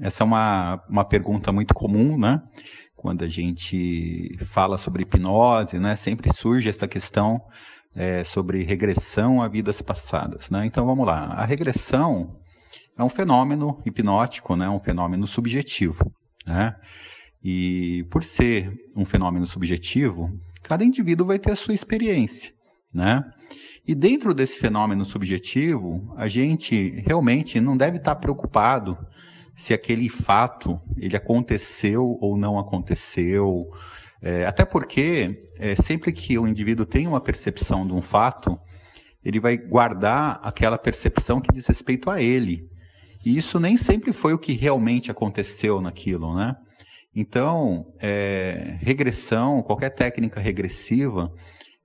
Essa é uma, uma pergunta muito comum, né? Quando a gente fala sobre hipnose, né? Sempre surge essa questão é, sobre regressão a vidas passadas, né? Então vamos lá. A regressão é um fenômeno hipnótico, né? Um fenômeno subjetivo, né? E por ser um fenômeno subjetivo, cada indivíduo vai ter a sua experiência, né? E dentro desse fenômeno subjetivo, a gente realmente não deve estar preocupado se aquele fato ele aconteceu ou não aconteceu. É, até porque é, sempre que o indivíduo tem uma percepção de um fato, ele vai guardar aquela percepção que diz respeito a ele. E isso nem sempre foi o que realmente aconteceu naquilo, né? Então, é, regressão, qualquer técnica regressiva,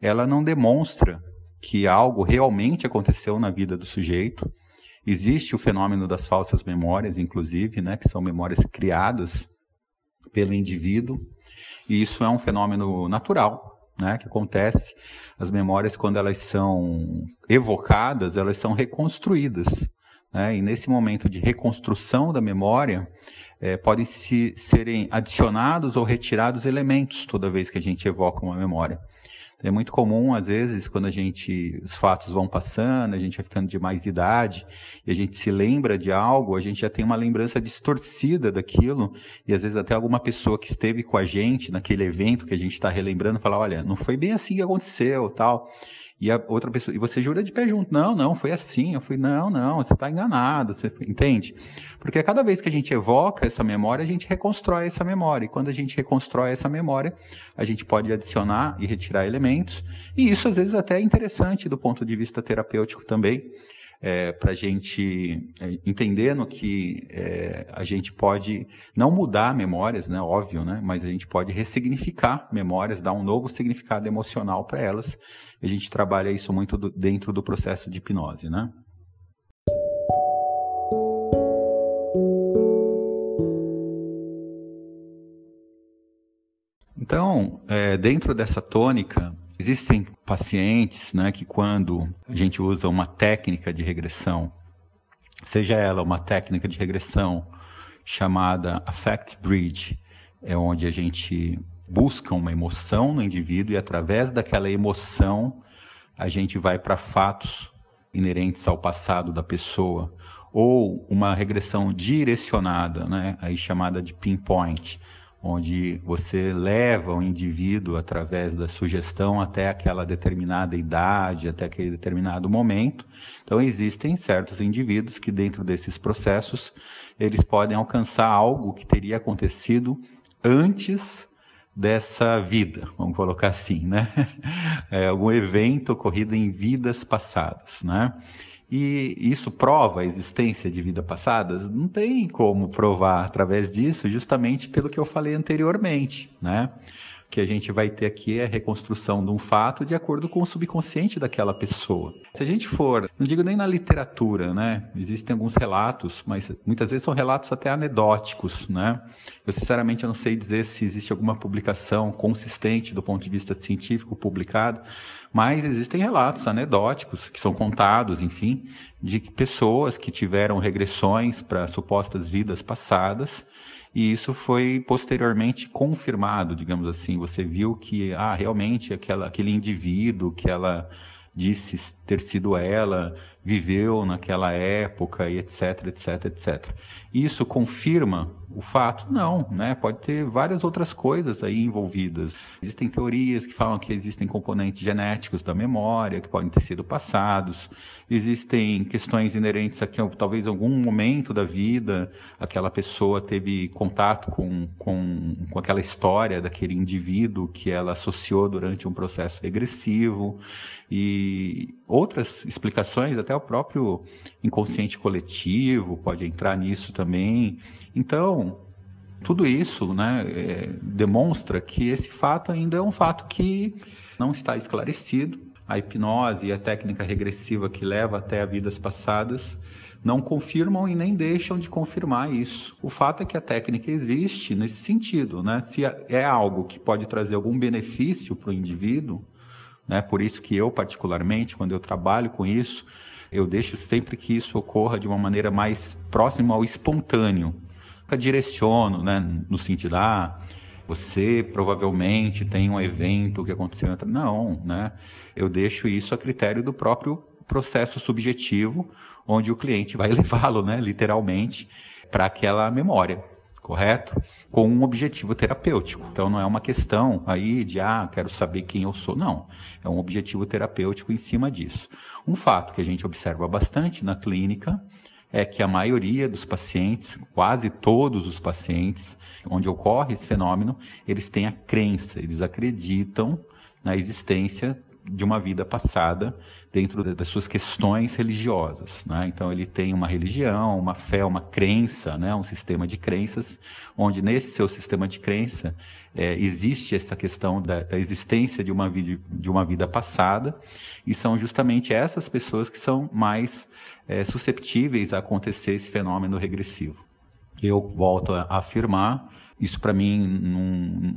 ela não demonstra que algo realmente aconteceu na vida do sujeito. Existe o fenômeno das falsas memórias, inclusive, né, que são memórias criadas pelo indivíduo, e isso é um fenômeno natural, né, que acontece. As memórias, quando elas são evocadas, elas são reconstruídas. Né, e nesse momento de reconstrução da memória, é, podem se, serem adicionados ou retirados elementos toda vez que a gente evoca uma memória. É muito comum, às vezes, quando a gente, os fatos vão passando, a gente vai ficando de mais idade, e a gente se lembra de algo, a gente já tem uma lembrança distorcida daquilo, e às vezes até alguma pessoa que esteve com a gente naquele evento que a gente está relembrando, fala, olha, não foi bem assim que aconteceu, tal. E a outra pessoa, e você jura de pé junto, não, não, foi assim. Eu fui, não, não, você está enganado, você entende? Porque cada vez que a gente evoca essa memória, a gente reconstrói essa memória. E quando a gente reconstrói essa memória, a gente pode adicionar e retirar elementos. E isso às vezes até é interessante do ponto de vista terapêutico também é, para a gente é, entendendo que é, a gente pode não mudar memórias, né, óbvio, né, mas a gente pode ressignificar memórias, dar um novo significado emocional para elas. A gente trabalha isso muito do, dentro do processo de hipnose, né? Então, é, dentro dessa tônica, Existem pacientes né, que, quando a gente usa uma técnica de regressão, seja ela uma técnica de regressão chamada Affect Bridge, é onde a gente busca uma emoção no indivíduo e, através daquela emoção, a gente vai para fatos inerentes ao passado da pessoa, ou uma regressão direcionada, né, aí chamada de pinpoint, onde você leva o indivíduo através da sugestão até aquela determinada idade, até aquele determinado momento. Então existem certos indivíduos que dentro desses processos eles podem alcançar algo que teria acontecido antes dessa vida, vamos colocar assim, né? É algum evento ocorrido em vidas passadas, né? E isso prova a existência de vidas passadas? Não tem como provar através disso, justamente pelo que eu falei anteriormente, né? Que a gente vai ter aqui é a reconstrução de um fato de acordo com o subconsciente daquela pessoa. Se a gente for, não digo nem na literatura, né? Existem alguns relatos, mas muitas vezes são relatos até anedóticos, né? Eu sinceramente não sei dizer se existe alguma publicação consistente do ponto de vista científico publicada, mas existem relatos anedóticos que são contados, enfim, de pessoas que tiveram regressões para supostas vidas passadas e isso foi posteriormente confirmado, digamos assim. Você viu que, ah, realmente aquela, aquele indivíduo que ela disse ter sido ela, viveu naquela época e etc, etc, etc. Isso confirma o fato? Não, né? Pode ter várias outras coisas aí envolvidas. Existem teorias que falam que existem componentes genéticos da memória que podem ter sido passados. Existem questões inerentes a que talvez em algum momento da vida aquela pessoa teve contato com, com, com aquela história daquele indivíduo que ela associou durante um processo regressivo e outras explicações, até o próprio inconsciente coletivo pode entrar nisso também. Então, tudo isso né, é, demonstra que esse fato ainda é um fato que não está esclarecido. A hipnose e a técnica regressiva que leva até a vidas passadas não confirmam e nem deixam de confirmar isso. O fato é que a técnica existe nesse sentido. Né? Se é algo que pode trazer algum benefício para o indivíduo, né? Por isso que eu, particularmente, quando eu trabalho com isso, eu deixo sempre que isso ocorra de uma maneira mais próxima ao espontâneo. direciono, né, no sentido, ah, você provavelmente tem um evento que aconteceu. Não, né? Eu deixo isso a critério do próprio processo subjetivo, onde o cliente vai levá-lo, né, literalmente, para aquela memória, correto? Com um objetivo terapêutico. Então não é uma questão aí de, ah, quero saber quem eu sou. Não. É um objetivo terapêutico em cima disso. Um fato que a gente observa bastante na clínica é que a maioria dos pacientes, quase todos os pacientes, onde ocorre esse fenômeno, eles têm a crença, eles acreditam na existência de uma vida passada dentro das suas questões religiosas. Né? Então ele tem uma religião, uma fé, uma crença, né? um sistema de crenças, onde nesse seu sistema de crença é, existe essa questão da, da, existência de uma, vida, de uma vida passada, e são justamente essas pessoas que são mais é, susceptíveis a acontecer esse fenômeno regressivo. Eu volto a afirmar isso para mim não,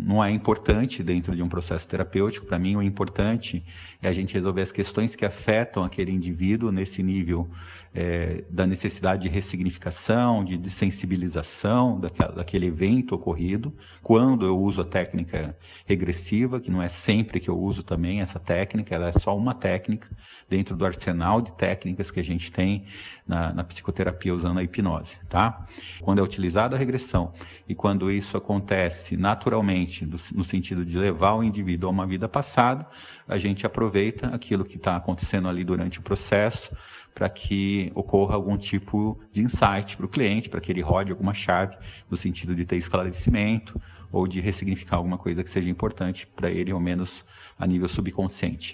não é importante dentro de um processo terapêutico. Para mim o importante é a gente resolver as questões que afetam aquele indivíduo nesse nível é, da necessidade de ressignificação, de desensibilização daquela, daquele evento ocorrido. Quando eu uso a técnica regressiva, que não é sempre que eu uso também essa técnica, ela é só uma técnica dentro do arsenal de técnicas que a gente tem na, na psicoterapia usando a hipnose, tá? Quando é utilizada a regressão e quando isso acontece naturalmente, no sentido de levar o indivíduo a uma vida passada, a gente aproveita aquilo que está acontecendo ali durante o processo para que ocorra algum tipo de insight para o cliente, para que ele rode alguma chave no sentido de ter esclarecimento ou de ressignificar alguma coisa que seja importante para ele, ao menos a nível subconsciente.